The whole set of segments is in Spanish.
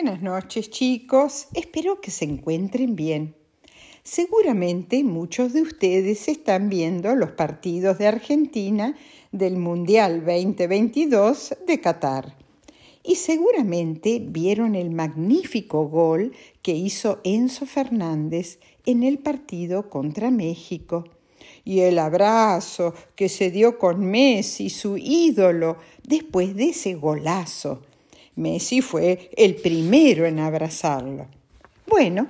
Buenas noches chicos, espero que se encuentren bien. Seguramente muchos de ustedes están viendo los partidos de Argentina del Mundial 2022 de Qatar. Y seguramente vieron el magnífico gol que hizo Enzo Fernández en el partido contra México. Y el abrazo que se dio con Messi, su ídolo, después de ese golazo. Messi fue el primero en abrazarlo. Bueno,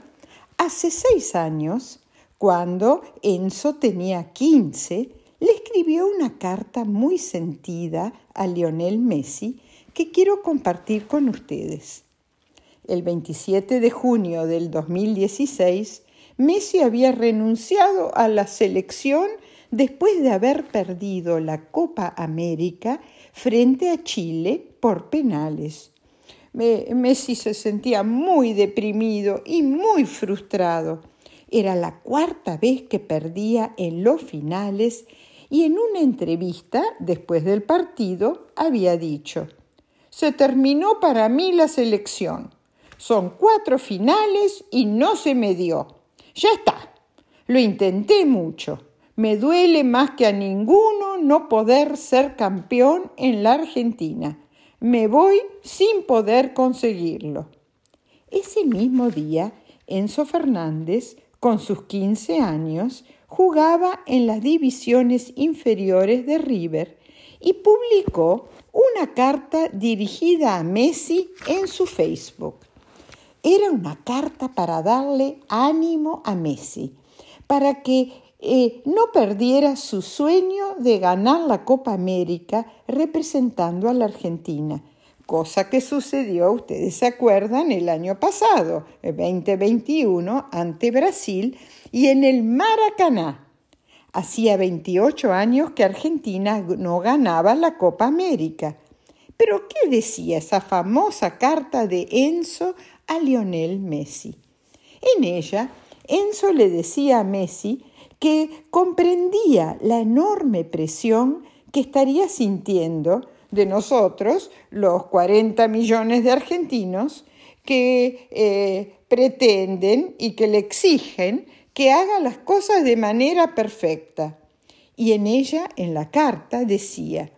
hace seis años, cuando Enzo tenía 15, le escribió una carta muy sentida a Lionel Messi que quiero compartir con ustedes. El 27 de junio del 2016, Messi había renunciado a la selección después de haber perdido la Copa América frente a Chile por penales. Messi se sentía muy deprimido y muy frustrado. Era la cuarta vez que perdía en los finales y en una entrevista después del partido había dicho, se terminó para mí la selección. Son cuatro finales y no se me dio. Ya está. Lo intenté mucho. Me duele más que a ninguno no poder ser campeón en la Argentina. Me voy sin poder conseguirlo. Ese mismo día, Enzo Fernández, con sus 15 años, jugaba en las divisiones inferiores de River y publicó una carta dirigida a Messi en su Facebook. Era una carta para darle ánimo a Messi, para que no perdiera su sueño de ganar la Copa América representando a la Argentina, cosa que sucedió, ustedes se acuerdan, el año pasado, el 2021, ante Brasil y en el Maracaná. Hacía 28 años que Argentina no ganaba la Copa América. Pero ¿qué decía esa famosa carta de Enzo a Lionel Messi? En ella, Enzo le decía a Messi que comprendía la enorme presión que estaría sintiendo de nosotros, los 40 millones de argentinos, que eh, pretenden y que le exigen que haga las cosas de manera perfecta. Y en ella, en la carta, decía,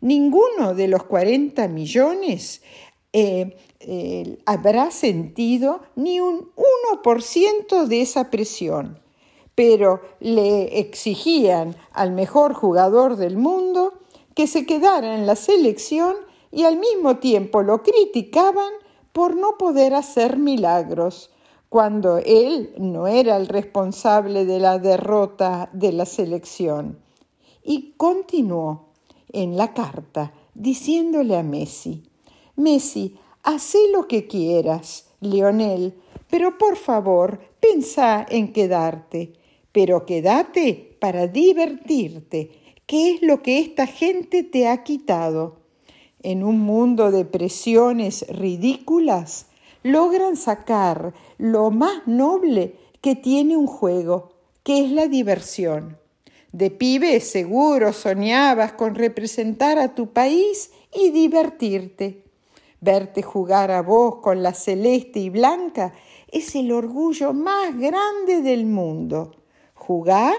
ninguno de los 40 millones eh, eh, habrá sentido ni un 1% de esa presión pero le exigían al mejor jugador del mundo que se quedara en la selección y al mismo tiempo lo criticaban por no poder hacer milagros, cuando él no era el responsable de la derrota de la selección. Y continuó en la carta diciéndole a Messi, Messi, haz lo que quieras, Leonel, pero por favor, pensa en quedarte pero quédate para divertirte, ¿Qué es lo que esta gente te ha quitado. En un mundo de presiones ridículas, logran sacar lo más noble que tiene un juego, que es la diversión. De pibe seguro soñabas con representar a tu país y divertirte. Verte jugar a vos con la celeste y blanca es el orgullo más grande del mundo. Jugá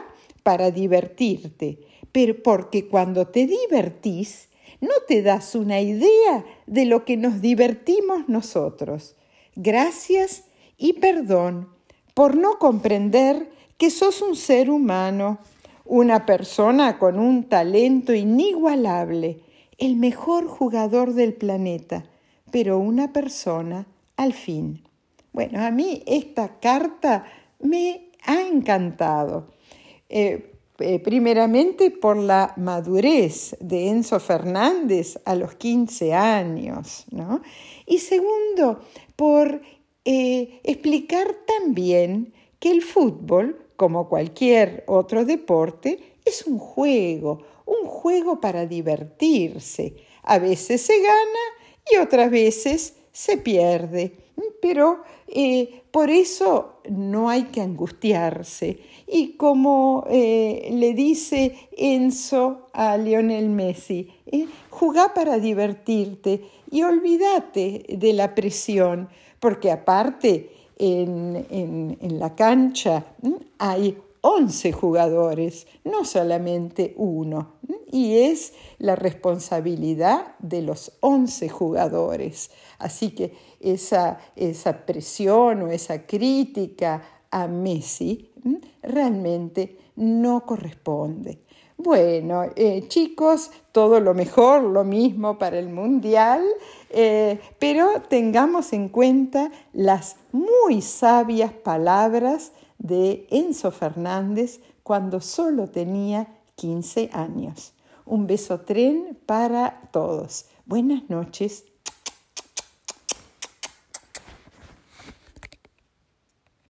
para divertirte, pero porque cuando te divertís, no te das una idea de lo que nos divertimos nosotros. Gracias y perdón por no comprender que sos un ser humano, una persona con un talento inigualable, el mejor jugador del planeta, pero una persona al fin. Bueno, a mí esta carta me ha encantado. Eh, eh, primeramente por la madurez de Enzo Fernández a los 15 años, ¿no? Y segundo, por eh, explicar también que el fútbol, como cualquier otro deporte, es un juego, un juego para divertirse. A veces se gana y otras veces se pierde, pero eh, por eso no hay que angustiarse. Y como eh, le dice Enzo a Lionel Messi, eh, jugá para divertirte y olvídate de la presión, porque aparte en, en la cancha hay 11 jugadores, no solamente uno. Y es la responsabilidad de los 11 jugadores. Así que esa, esa presión o esa crítica a Messi realmente no corresponde. Bueno, eh, chicos, todo lo mejor, lo mismo para el Mundial, eh, pero tengamos en cuenta las muy sabias palabras de Enzo Fernández cuando solo tenía 15 años. Un beso tren para todos. Buenas noches.